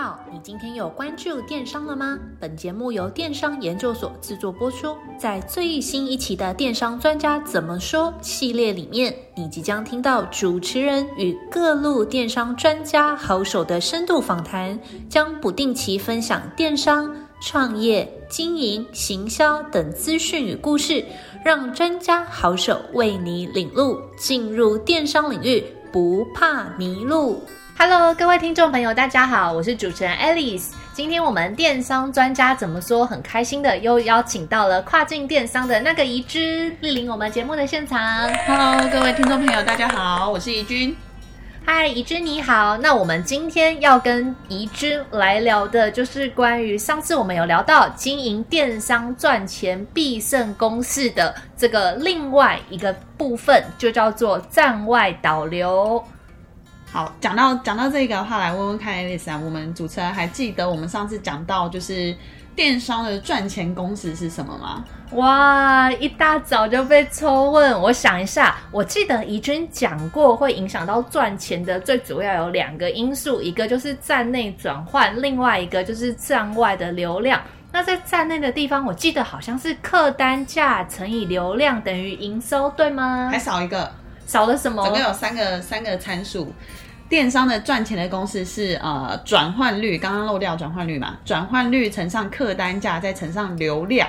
好，你今天有关注电商了吗？本节目由电商研究所制作播出。在最新一期的《电商专家怎么说》系列里面，你即将听到主持人与各路电商专家好手的深度访谈，将不定期分享电商、创业、经营、行销等资讯与故事，让专家好手为你领路，进入电商领域不怕迷路。Hello，各位听众朋友，大家好，我是主持人 Alice。今天我们电商专家怎么说？很开心的又邀请到了跨境电商的那个怡君莅临我们节目的现场。Hello，各位听众朋友，大家好，我是怡君。嗨，怡君你好。那我们今天要跟怡君来聊的，就是关于上次我们有聊到经营电商赚钱必胜公式的这个另外一个部分，就叫做站外导流。好，讲到讲到这个的话，来问问看，Alice 啊，我们主持人还记得我们上次讲到就是电商的赚钱公式是什么吗？哇，一大早就被抽问，我想一下，我记得怡君讲过，会影响到赚钱的最主要有两个因素，一个就是站内转换，另外一个就是站外的流量。那在站内的地方，我记得好像是客单价乘以流量等于营收，对吗？还少一个。少了什么？总共有三个三个参数。电商的赚钱的公式是呃转换率，刚刚漏掉转换率嘛？转换率乘上客单价，再乘上流量，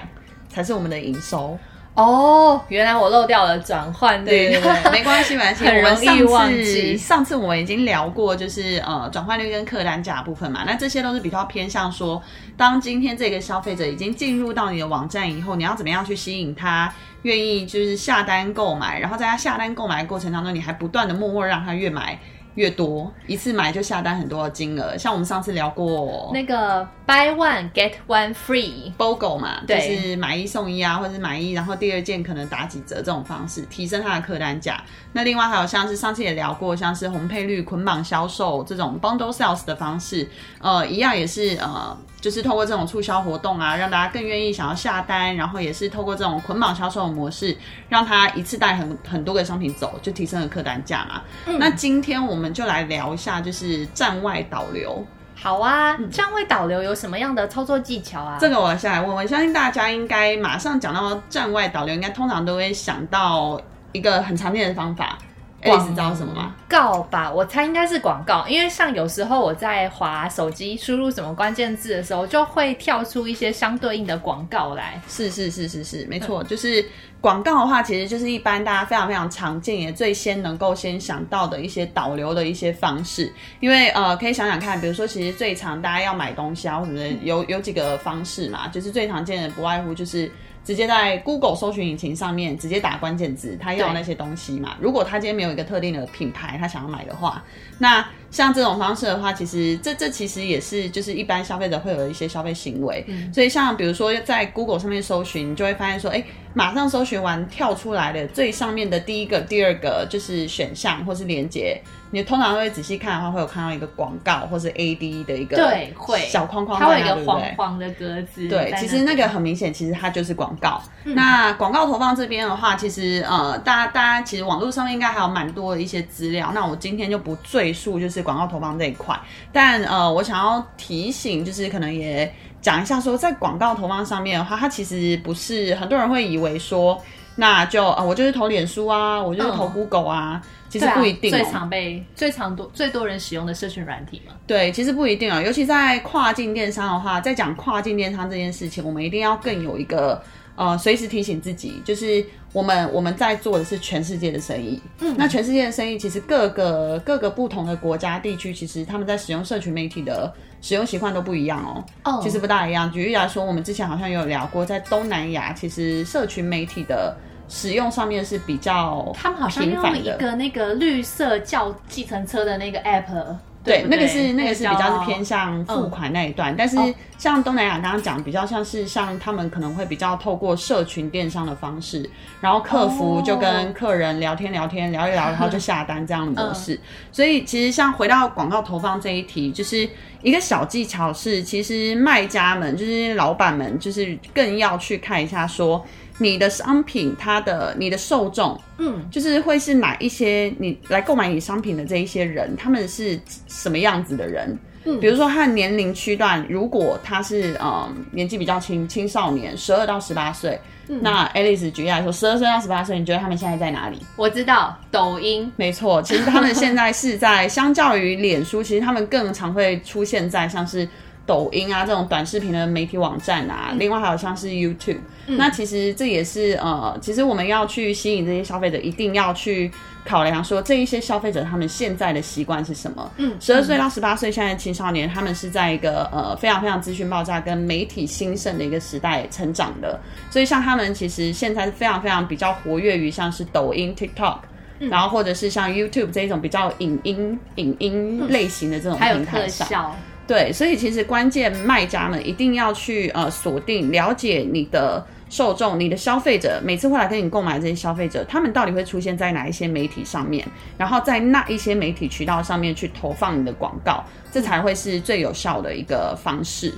才是我们的营收。哦，原来我漏掉了转换率。对对对，没关系，没关系。很容易忘记。上次我们已经聊过，就是呃转换率跟客单价的部分嘛。那这些都是比较偏向说，当今天这个消费者已经进入到你的网站以后，你要怎么样去吸引他？愿意就是下单购买，然后在他下单购买的过程当中，你还不断的默默让他越买越多，一次买就下单很多的金额。像我们上次聊过那个 buy one get one free BOGO 嘛，就是买一送一啊，或者是买一然后第二件可能打几折这种方式，提升它的客单价。那另外还有像是上次也聊过，像是红配绿捆绑销售这种 bundle sales 的方式，呃，一样也是呃。就是透过这种促销活动啊，让大家更愿意想要下单，然后也是透过这种捆绑销售的模式，让他一次带很很多个商品走，就提升了客单价嘛。嗯。那今天我们就来聊一下，就是站外导流。好啊，站外导流有什么样的操作技巧啊？这个我先来问问，相信大家应该马上讲到站外导流，应该通常都会想到一个很常见的方法。广知道什么吗？告吧，我猜应该是广告，因为像有时候我在滑手机输入什么关键字的时候，就会跳出一些相对应的广告来。是是是是是，没错，就是广告的话，其实就是一般大家非常非常常见，也最先能够先想到的一些导流的一些方式。因为呃，可以想想看，比如说其实最常大家要买东西啊，或什么的，有有几个方式嘛，就是最常见的不外乎就是。直接在 Google 搜寻引擎上面直接打关键字，他要那些东西嘛。如果他今天没有一个特定的品牌，他想要买的话，那像这种方式的话，其实这这其实也是就是一般消费者会有一些消费行为。嗯。所以像比如说在 Google 上面搜寻，你就会发现说，哎，马上搜寻完跳出来的最上面的第一个、第二个就是选项或是连接。你通常会仔细看的话，会有看到一个广告或是 AD 的一个对会小框框，它会有一个黄黄的格子。对，其实那个很明显，其实它就是广告。嗯、那广告投放这边的话，其实呃，大家大家其实网络上面应该还有蛮多的一些资料。那我今天就不赘述，就是广告投放这一块。但呃，我想要提醒，就是可能也讲一下说，在广告投放上面的话，它其实不是很多人会以为说，那就啊、呃，我就是投脸书啊，我就是投 Google 啊。嗯其实不一定、哦啊，最常被、最常多、最多人使用的社群软体嘛。对，其实不一定啊、哦，尤其在跨境电商的话，在讲跨境电商这件事情，我们一定要更有一个呃，随时提醒自己，就是我们我们在做的是全世界的生意。嗯，那全世界的生意，其实各个各个不同的国家地区，其实他们在使用社群媒体的使用习惯都不一样哦。哦，其实不大一样。举例来说，我们之前好像有聊过，在东南亚，其实社群媒体的。使用上面是比较，他们好像用一个那个绿色叫计程车的那个 app，对，那个是那个是比较是偏向付款那一段，嗯、但是像东南亚刚刚讲，比较像是像他们可能会比较透过社群电商的方式，然后客服就跟客人聊天聊天聊一聊，然后就下单这样的模式。嗯、所以其实像回到广告投放这一题，就是一个小技巧是，其实卖家们就是老板们就是更要去看一下说。你的商品它的你的受众，嗯，就是会是哪一些你来购买你商品的这一些人，他们是什么样子的人？嗯，比如说他的年龄区段，如果他是嗯年纪比较轻青少年，十二到十八岁。那 Alice 举例来说，十二岁到十八岁，你觉得他们现在在哪里？我知道抖音，没错，其实他们现在是在相较于脸书，其实他们更常会出现在像是抖音啊这种短视频的媒体网站啊，另外还有像是 YouTube。嗯、那其实这也是呃，其实我们要去吸引这些消费者，一定要去考量说这一些消费者他们现在的习惯是什么。嗯，十二岁到十八岁现在的青少年，他们是在一个呃非常非常资讯爆炸跟媒体兴盛的一个时代成长的，所以像他们其实现在是非常非常比较活跃于像是抖音、TikTok，、嗯、然后或者是像 YouTube 这一种比较影音影音类型的这种平台上。对，所以其实关键卖家们一定要去呃锁定了解你的受众，你的消费者每次会来跟你购买这些消费者，他们到底会出现在哪一些媒体上面，然后在那一些媒体渠道上面去投放你的广告，这才会是最有效的一个方式。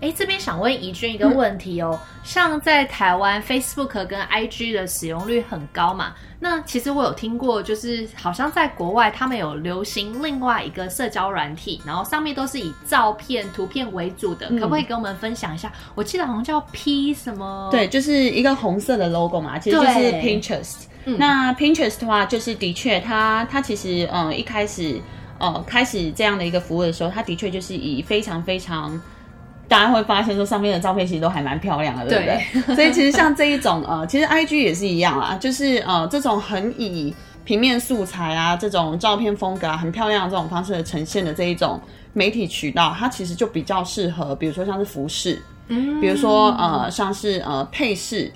哎，这边想问怡君一个问题哦，嗯、像在台湾 Facebook 跟 IG 的使用率很高嘛？那其实我有听过，就是好像在国外他们有流行另外一个社交软体，然后上面都是以照片、图片为主的，嗯、可不可以跟我们分享一下？我记得好像叫 P 什么？对，就是一个红色的 logo 嘛，其实就是 Pinterest。嗯、那 Pinterest 的话，就是的确它它其实嗯一开始呃开始这样的一个服务的时候，它的确就是以非常非常。大家会发现说上面的照片其实都还蛮漂亮的，对不对？对 所以其实像这一种呃，其实 IG 也是一样啊，就是呃这种很以平面素材啊这种照片风格啊很漂亮的这种方式的呈现的这一种媒体渠道，它其实就比较适合，比如说像是服饰，嗯，比如说呃像是呃配饰。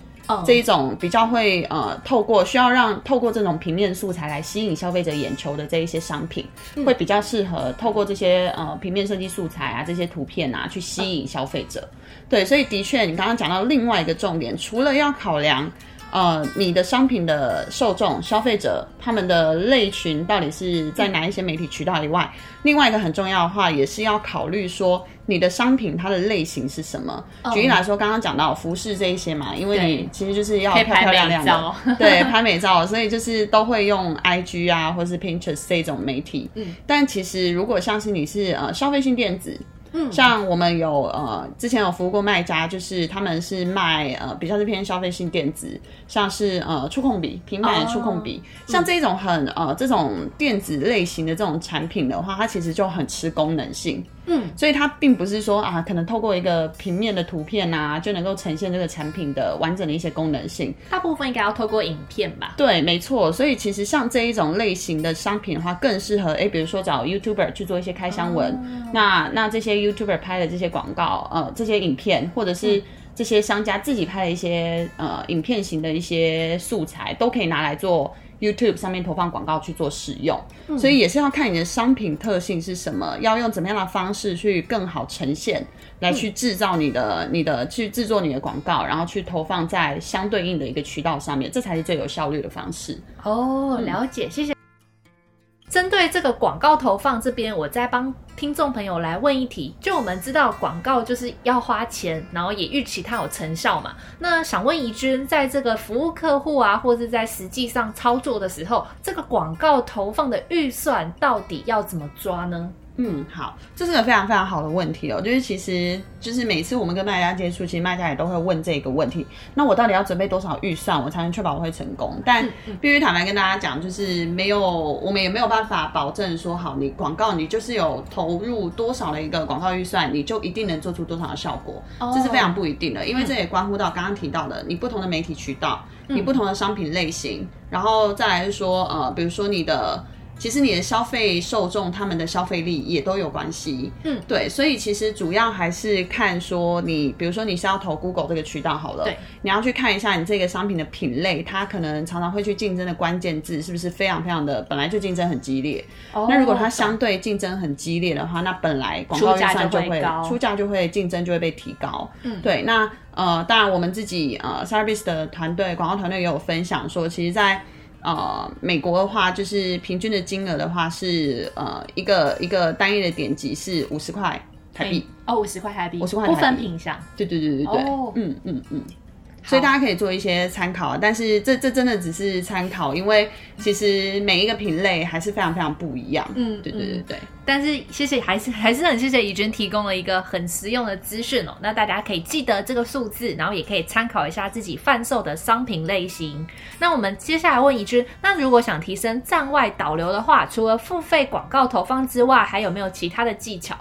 这一种比较会呃，透过需要让透过这种平面素材来吸引消费者眼球的这一些商品，嗯、会比较适合透过这些呃平面设计素材啊，这些图片啊去吸引消费者。嗯、对，所以的确，你刚刚讲到另外一个重点，除了要考量。呃，你的商品的受众、消费者，他们的类群到底是在哪一些媒体渠道以外，嗯、另外一个很重要的话，也是要考虑说你的商品它的类型是什么。哦、举例来说，刚刚讲到服饰这一些嘛，因为你其实就是要漂漂亮亮的，对，拍美照，所以就是都会用 IG 啊，或是 Pinterest 这种媒体。嗯，但其实如果像是你是呃消费性电子。嗯，像我们有呃，之前有服务过卖家，就是他们是卖呃比较是偏消费性电子，像是呃触控笔、平板的触控笔，哦、像这种很呃这种电子类型的这种产品的话，它其实就很吃功能性。嗯，所以它并不是说啊，可能透过一个平面的图片啊，就能够呈现这个产品的完整的一些功能性。大部分应该要透过影片吧？对，没错。所以其实像这一种类型的商品的话，更适合哎、欸，比如说找 YouTuber 去做一些开箱文。哦、那那这些 YouTuber 拍的这些广告，呃，这些影片，或者是这些商家自己拍的一些呃影片型的一些素材，都可以拿来做。YouTube 上面投放广告去做使用，嗯、所以也是要看你的商品特性是什么，要用怎么样的方式去更好呈现，来去制造你的、嗯、你的去制作你的广告，然后去投放在相对应的一个渠道上面，这才是最有效率的方式。哦，了解，谢谢。针对这个广告投放这边，我再帮听众朋友来问一题。就我们知道广告就是要花钱，然后也预期它有成效嘛。那想问怡君，在这个服务客户啊，或是在实际上操作的时候，这个广告投放的预算到底要怎么抓呢？嗯，好，这是个非常非常好的问题哦。就是其实，就是每次我们跟卖家接触，其实卖家也都会问这个问题。那我到底要准备多少预算，我才能确保我会成功？但必须坦白跟大家讲，就是没有，我们也没有办法保证说，好，你广告你就是有投入多少的一个广告预算，你就一定能做出多少的效果。这是非常不一定的，因为这也关乎到刚刚提到的，你不同的媒体渠道，你不同的商品类型，然后再来是说，呃，比如说你的。其实你的消费受众，他们的消费力也都有关系。嗯，对，所以其实主要还是看说你，比如说你是要投 Google 这个渠道好了，对，你要去看一下你这个商品的品类，它可能常常会去竞争的关键字是不是非常非常的本来就竞争很激烈。哦，那如果它相对竞争很激烈的话，那本来广告预算就会出价就会竞争就会被提高。嗯，对，那呃，当然我们自己呃 Cyberbiz 的团队广告团队也有分享说，其实，在呃，美国的话，就是平均的金额的话是呃一个一个单一的点击是五十块台币。哦，五十块台币，五十块不分品项。对对对对对，哦、嗯嗯嗯。所以大家可以做一些参考，但是这这真的只是参考，因为其实每一个品类还是非常非常不一样。嗯，对对对对。但是谢谢，还是还是很谢谢怡君提供了一个很实用的资讯哦。那大家可以记得这个数字，然后也可以参考一下自己贩售的商品类型。那我们接下来问怡君，那如果想提升站外导流的话，除了付费广告投放之外，还有没有其他的技巧？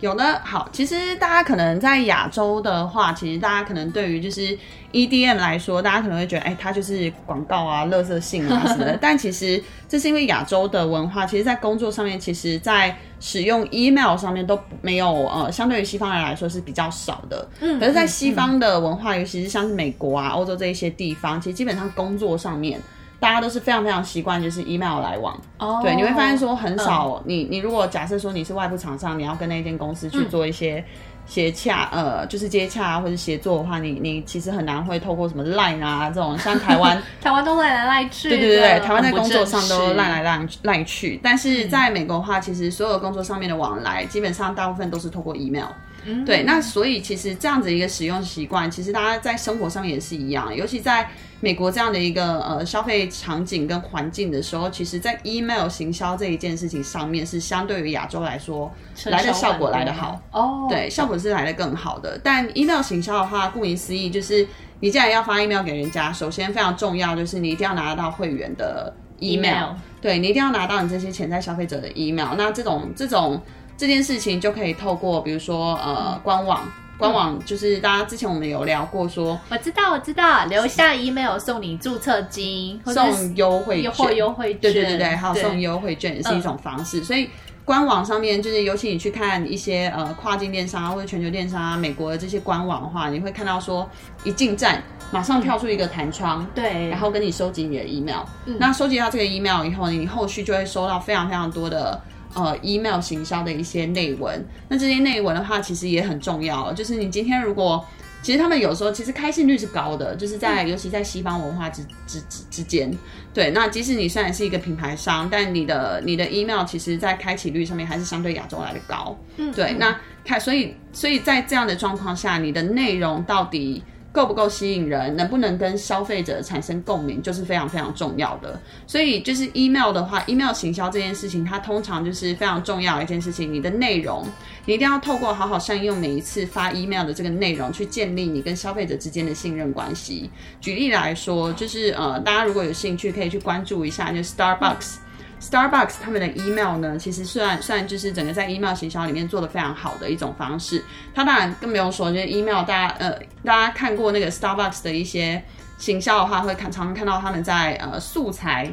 有的，好，其实大家可能在亚洲的话，其实大家可能对于就是 EDM 来说，大家可能会觉得，哎，它就是广告啊、垃圾性啊什么的。但其实这是因为亚洲的文化，其实，在工作上面，其实，在使用 email 上面都没有，呃，相对于西方人来说是比较少的。嗯，可是，在西方的文化，尤其是像是美国啊、欧洲这一些地方，其实基本上工作上面。大家都是非常非常习惯，就是 email 来往。哦、oh,，对，你会发现说很少。嗯、你你如果假设说你是外部厂商，你要跟那间公司去做一些协洽、嗯，呃，就是接洽啊或者协作的话，你你其实很难会透过什么 line 啊这种，像台湾，台湾都赖来赖去。对对对对，台湾在工作上都赖来赖赖去。但是在美国的话，其实所有工作上面的往来，基本上大部分都是透过 email。嗯，对。那所以其实这样子一个使用习惯，其实大家在生活上也是一样，尤其在。美国这样的一个呃消费场景跟环境的时候，其实，在 email 行销这一件事情上面，是相对于亚洲来说来的效果来得好哦。对，效果是来得更好的。但 email 行销的话，顾名思义，就是你既然要发 email 给人家，首先非常重要就是你一定要拿得到会员的 email，, email 对，你一定要拿到你这些潜在消费者的 email。那这种这种这件事情就可以透过比如说呃官网。官网就是大家之前我们有聊过说，我知道我知道，留下 email 送你注册金，送优惠券，优惠券，对对对对，还有送优惠券也是一种方式。所以官网上面就是，尤其你去看一些呃跨境电商啊或者全球电商啊，美国的这些官网的话，你会看到说一进站马上跳出一个弹窗，对，然后跟你收集你的 email，嗯，那收集到这个 email 以后，你后续就会收到非常非常多的。呃，email 行销的一些内文，那这些内文的话，其实也很重要。就是你今天如果，其实他们有时候其实开信率是高的，就是在、嗯、尤其在西方文化之之之之间，对。那即使你虽然是一个品牌商，但你的你的 email 其实在开启率上面还是相对亚洲来的高，嗯，对。嗯、那开所以所以在这样的状况下，你的内容到底够不够吸引人，能不能跟消费者产生共鸣，就是非常非常重要的。所以就是 email 的话，email 行销这件事情，它通常就是非常重要的一件事情。你的内容，你一定要透过好好善用每一次发 email 的这个内容，去建立你跟消费者之间的信任关系。举例来说，就是呃，大家如果有兴趣，可以去关注一下，就 Starbucks。Starbucks 他们的 email 呢，其实虽然虽然就是整个在 email 行销里面做的非常好的一种方式，它当然更不用说，就是 email 大家呃大家看过那个 Starbucks 的一些行销的话，会看常常看到他们在呃素材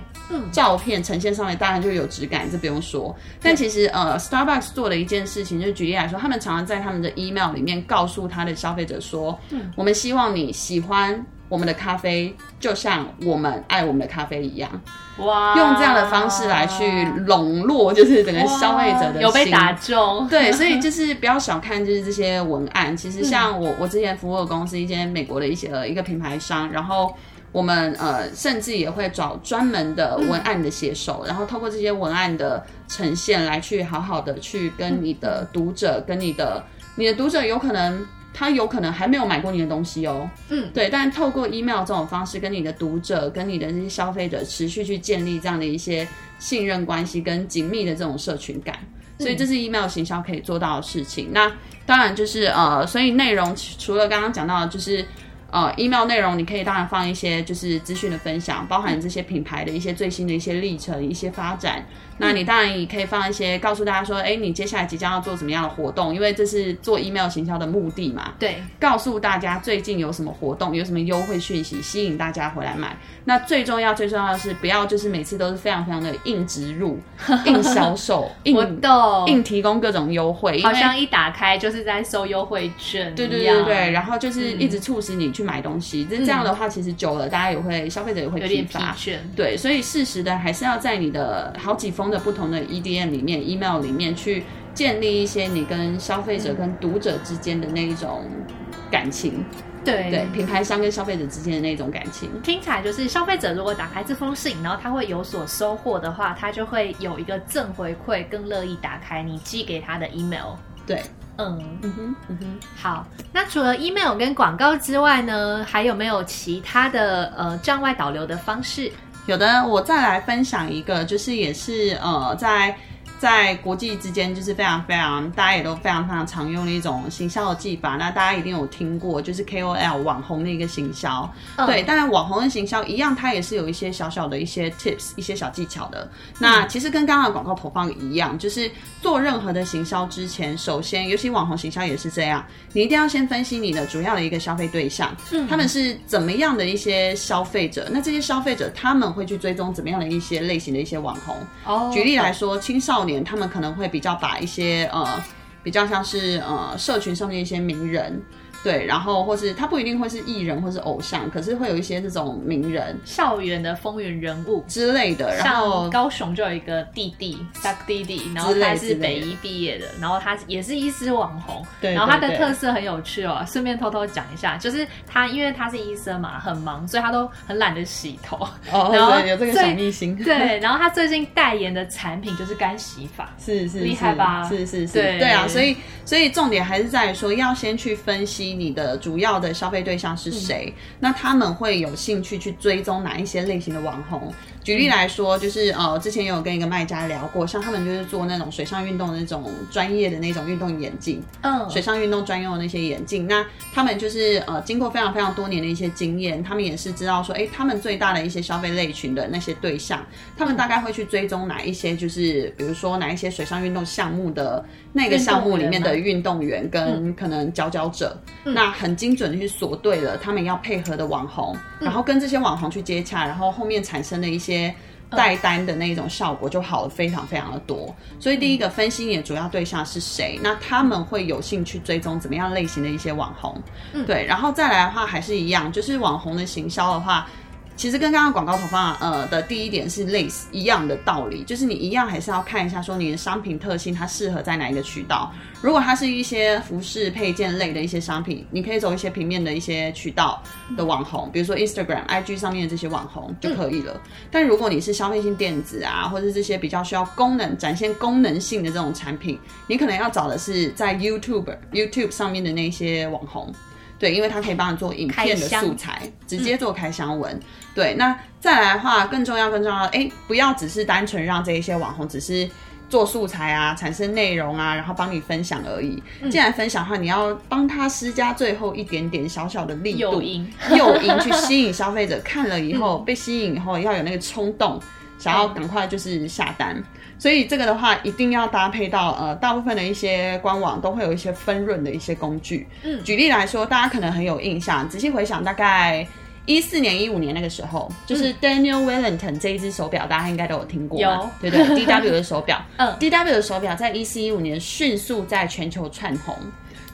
照片呈现上面，当然就有质感，这不用说。但其实呃 Starbucks 做的一件事情，就举例来说，他们常常在他们的 email 里面告诉他的消费者说，嗯，我们希望你喜欢。我们的咖啡就像我们爱我们的咖啡一样，哇！用这样的方式来去笼络，就是整个消费者的心有被打中。对，所以就是不要小看就是这些文案。其实像我我之前服务的公司，一间美国的一些呃一个品牌商，然后我们呃甚至也会找专门的文案的写手，然后透过这些文案的呈现来去好好的去跟你的读者，跟你的你的读者有可能。他有可能还没有买过你的东西哦，嗯，对，但透过 email 这种方式，跟你的读者、跟你的这些消费者持续去建立这样的一些信任关系跟紧密的这种社群感，所以这是 email 行销可以做到的事情。那当然就是呃，所以内容除了刚刚讲到的，就是。呃，email 内容你可以当然放一些就是资讯的分享，包含这些品牌的一些最新的一些历程、一些发展。那你当然也可以放一些告诉大家说，哎，你接下来即将要做什么样的活动，因为这是做 email 行销的目的嘛。对，告诉大家最近有什么活动，有什么优惠讯息，吸引大家回来买。那最重要、最重要的是不要就是每次都是非常非常的硬植入、硬销售、硬硬提供各种优惠，好像一打开就是在收优惠券。对对对对，然后就是一直促使你去。买东西，这这样的话，其实久了，大家也会消费者也会疲乏。对，所以适时的还是要在你的好几封的不同的 EDM 里面、email 里面去建立一些你跟消费者、跟读者之间的那一种感情。对对，品牌商跟消费者之间的那种感情，听起来就是消费者如果打开这封信，然后他会有所收获的话，他就会有一个正回馈，更乐意打开你寄给他的 email。对。嗯嗯哼嗯哼，好。那除了 email 跟广告之外呢，还有没有其他的呃站外导流的方式？有的，我再来分享一个，就是也是呃在。在国际之间，就是非常非常，大家也都非常非常常用的一种行销的技法。那大家一定有听过，就是 KOL 网红的一个行销。嗯、对，当然网红的行销一样，它也是有一些小小的一些 tips，一些小技巧的。那其实跟刚刚的广告投放一样，就是做任何的行销之前，首先，尤其网红行销也是这样，你一定要先分析你的主要的一个消费对象，嗯，他们是怎么样的一些消费者？那这些消费者他们会去追踪怎么样的一些类型的一些网红？哦，举例来说，青少年。他们可能会比较把一些呃，比较像是呃，社群上面一些名人。对，然后或是他不一定会是艺人或是偶像，可是会有一些这种名人、校园的风云人物之类的。然后像高雄就有一个弟弟，Duck 弟弟，然后他是北医毕业的，然后他也是医师网红。对，然后他的特色很有趣哦，顺便偷偷讲一下，就是他因为他是医生嘛，很忙，所以他都很懒得洗头。哦，然后有这个小秘辛。对，然后他最近代言的产品就是干洗发，是是厉害吧？是是是，对对啊，所以所以重点还是在于说要先去分析。你的主要的消费对象是谁？嗯、那他们会有兴趣去追踪哪一些类型的网红？举例来说，就是呃，之前也有跟一个卖家聊过，像他们就是做那种水上运动的那种专业的那种运动眼镜，嗯，水上运动专用的那些眼镜。那他们就是呃，经过非常非常多年的一些经验，他们也是知道说，哎、欸，他们最大的一些消费类群的那些对象，他们大概会去追踪哪一些，就是比如说哪一些水上运动项目的那个项目里面的运动员跟可能佼佼者，嗯、那很精准的去锁对了他们要配合的网红，然后跟这些网红去接洽，然后后面产生的一些。带单的那种效果就好了，非常非常的多。所以第一个分析你的主要对象是谁，那他们会有兴趣追踪怎么样类型的一些网红，嗯，对，然后再来的话还是一样，就是网红的行销的话。其实跟刚刚广告投放呃的第一点是类似一样的道理，就是你一样还是要看一下说你的商品特性它适合在哪一个渠道。如果它是一些服饰配件类的一些商品，你可以走一些平面的一些渠道的网红，比如说 Instagram、IG 上面的这些网红就可以了。但如果你是消费性电子啊，或者这些比较需要功能展现功能性的这种产品，你可能要找的是在 YouTube YouTube 上面的那些网红。对，因为它可以帮你做影片的素材，直接做开箱文。嗯、对，那再来的话，更重要、更重要，哎，不要只是单纯让这一些网红只是做素材啊，产生内容啊，然后帮你分享而已。嗯、既然分享的话，你要帮他施加最后一点点小小的力度，诱因，诱因去吸引消费者看了以后、嗯、被吸引以后，要有那个冲动，想要赶快就是下单。所以这个的话，一定要搭配到呃，大部分的一些官网都会有一些分润的一些工具。嗯，举例来说，大家可能很有印象，仔细回想，大概一四年、一五年那个时候，就是 Daniel Wellington 这一只手表，大家应该都有听过，有对对，DW 的手表，嗯，DW 的手表在一四一五年迅速在全球窜红。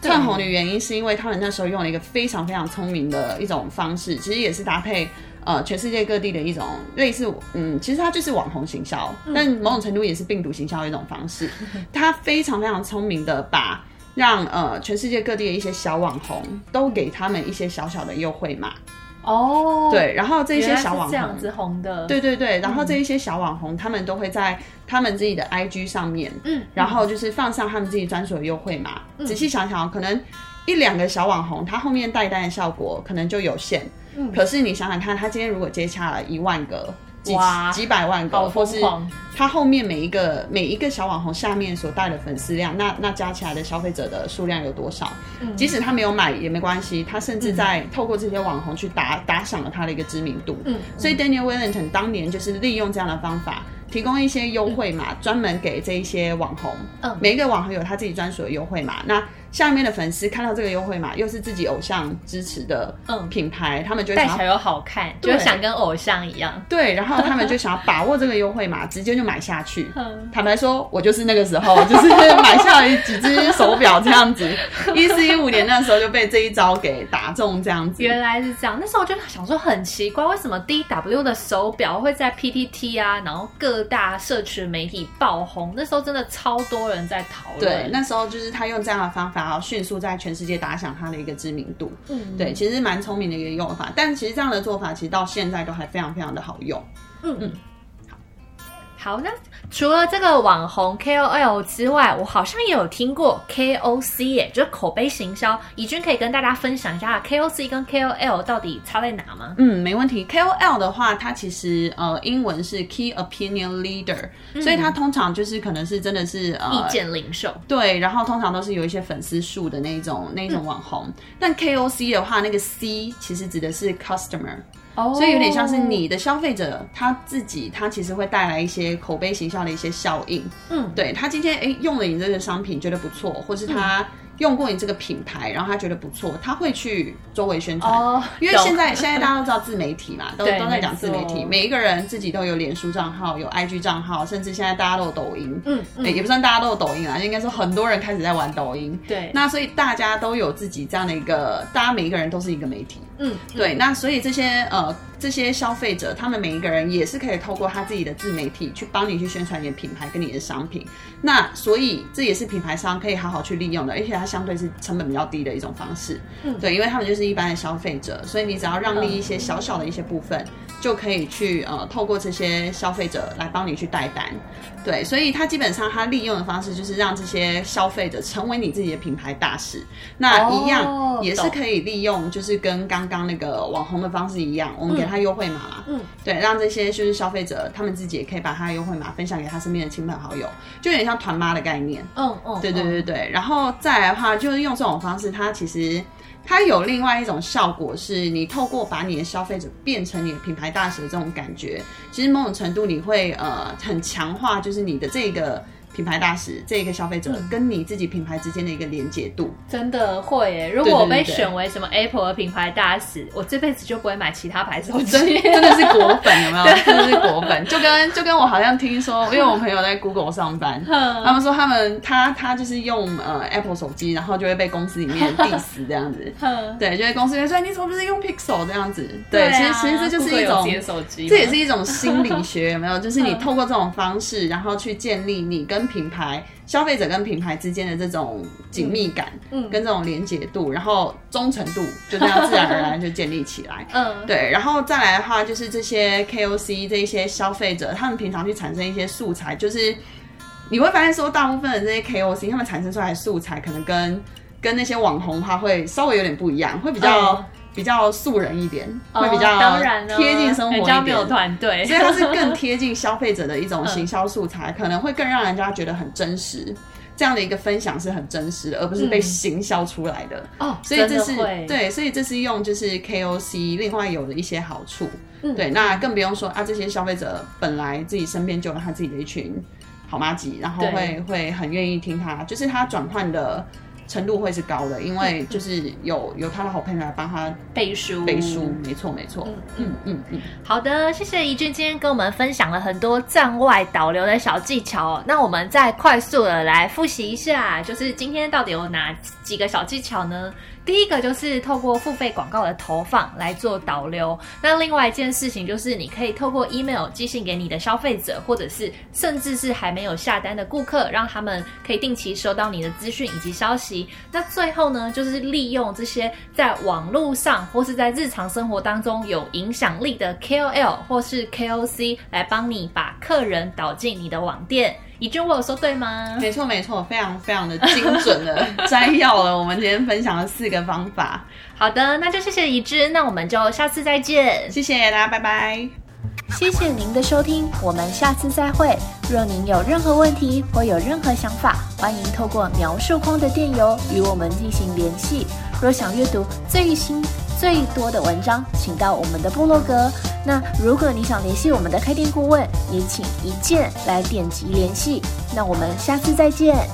窜红的原因是因为他们那时候用了一个非常非常聪明的一种方式，其实也是搭配。呃，全世界各地的一种类似，嗯，其实它就是网红行销，嗯、但某种程度也是病毒行销的一种方式。它非常非常聪明的把让呃全世界各地的一些小网红都给他们一些小小的优惠码。哦，对，然后这些小网红这样子红的，对对对，然后这一些小网红他们都会在他们自己的 IG 上面，嗯，然后就是放上他们自己专属的优惠码。嗯、仔细想想，可能一两个小网红，他后面带单的效果可能就有限。嗯，可是你想想看，他今天如果接洽了一万个、几哇几百万个，或是他后面每一个每一个小网红下面所带的粉丝量，那那加起来的消费者的数量有多少？嗯，即使他没有买也没关系，他甚至在透过这些网红去打打响了他的一个知名度。嗯，所以 Daniel Wellington 当年就是利用这样的方法，提供一些优惠嘛，专门给这一些网红。嗯，每一个网红有他自己专属的优惠嘛。那下面的粉丝看到这个优惠码，又是自己偶像支持的品牌，嗯、他们就戴起来又好看，对就想跟偶像一样。对，然后他们就想要把握这个优惠码，直接就买下去。嗯、坦白说，我就是那个时候，就是买下了几只手表这样子。一四一五年那时候就被这一招给打中，这样子。原来是这样，那时候我就想说很奇怪，为什么 DW 的手表会在 PTT 啊，然后各大社群媒体爆红？那时候真的超多人在讨论。对，那时候就是他用这样的方法。然后迅速在全世界打响他的一个知名度，嗯，对，其实蛮聪明的一个用法。但其实这样的做法，其实到现在都还非常非常的好用，嗯嗯。好，那除了这个网红 KOL 之外，我好像也有听过 KOC 耶，就是口碑行销。怡君可以跟大家分享一下 KOC 跟 KOL 到底差在哪吗？嗯，没问题。KOL 的话，它其实呃英文是 Key Opinion Leader，嗯，所以它通常就是可能是真的是呃意见领袖。对，然后通常都是有一些粉丝数的那种那种网红。嗯、但 KOC 的话，那个 C 其实指的是 Customer。Oh, 所以有点像是你的消费者他自己，他其实会带来一些口碑形象的一些效应。嗯，对，他今天哎用了你这个商品觉得不错，或是他。用过你这个品牌，然后他觉得不错，他会去周围宣传。哦，因为现在现在大家都知道自媒体嘛，都 都在讲自媒体，每一个人自己都有脸书账号，有 IG 账号，甚至现在大家都有抖音。嗯，嗯，也不算大家都有抖音啊，应该说很多人开始在玩抖音。对，那所以大家都有自己这样的一个，大家每一个人都是一个媒体。嗯，对，那所以这些呃。这些消费者，他们每一个人也是可以透过他自己的自媒体去帮你去宣传你的品牌跟你的商品。那所以这也是品牌商可以好好去利用的，而且它相对是成本比较低的一种方式。嗯，对，因为他们就是一般的消费者，所以你只要让利一些小小的一些部分，就可以去呃透过这些消费者来帮你去带单。对，所以他基本上他利用的方式就是让这些消费者成为你自己的品牌大使。那一样也是可以利用，就是跟刚刚那个网红的方式一样，我们给他。优惠码嘛，嗯，对，让这些就是消费者，他们自己也可以把他的优惠码分享给他身边的亲朋好友，就有点像团妈的概念，嗯嗯，对对对对，然后再来的话，就是用这种方式，它其实它有另外一种效果，是你透过把你的消费者变成你的品牌大使的这种感觉，其实某种程度你会呃很强化，就是你的这个。品牌大使这一个消费者跟你自己品牌之间的一个连接度，真的会耶。如果我被选为什么 Apple 的品牌大使，我这辈子就不会买其他牌手 机。真的是果粉，有没有？真的是果粉。就跟就跟我好像听说，因为我朋友在 Google 上班，他们说他们他他就是用呃 Apple 手机，然后就会被公司里面 diss 这样子。对，就会公司会说你怎么不是用 Pixel 这样子？对，其实其实这就是一种这也是一种心理学，有没有？就是你透过这种方式，然后去建立你跟品牌消费者跟品牌之间的这种紧密感，嗯，跟这种连结度，然后忠诚度就这样自然而然就建立起来，嗯，对，然后再来的话就是这些 KOC 这一些消费者，他们平常去产生一些素材，就是你会发现说，大部分的这些 KOC 他们产生出来的素材，可能跟跟那些网红他会稍微有点不一样，会比较。嗯比较素人一点，会比较贴近生活一点，比较没有团队，所以它是更贴近消费者的一种 行销素材，可能会更让人家觉得很真实。这样的一个分享是很真实的，而不是被行销出来的哦。所以这是对，所以这是用就是 KOC 另外有的一些好处。对，那更不用说啊，这些消费者本来自己身边就有他自己的一群好妈吉，然后会会很愿意听他，就是他转换的。程度会是高的，因为就是有有他的好朋友来帮他背书，背书，没错没错。嗯嗯嗯嗯。好的，谢谢怡君今天跟我们分享了很多站外导流的小技巧。那我们再快速的来复习一下，就是今天到底有哪几个小技巧呢？第一个就是透过付费广告的投放来做导流。那另外一件事情就是，你可以透过 email 寄信给你的消费者，或者是甚至是还没有下单的顾客，让他们可以定期收到你的资讯以及消息。那最后呢，就是利用这些在网络上或是在日常生活当中有影响力的 KOL 或是 KOC 来帮你把客人导进你的网店。怡君，我有说对吗？没错，没错，非常非常的精准的 摘要了我们今天分享的四个方法。好的，那就谢谢怡君，那我们就下次再见。谢谢大家，拜拜。谢谢您的收听，我们下次再会。若您有任何问题或有任何想法，欢迎透过描述框的电邮与我们进行联系。若想阅读最新最多的文章，请到我们的部落格。那如果你想联系我们的开店顾问，也请一键来点击联系。那我们下次再见。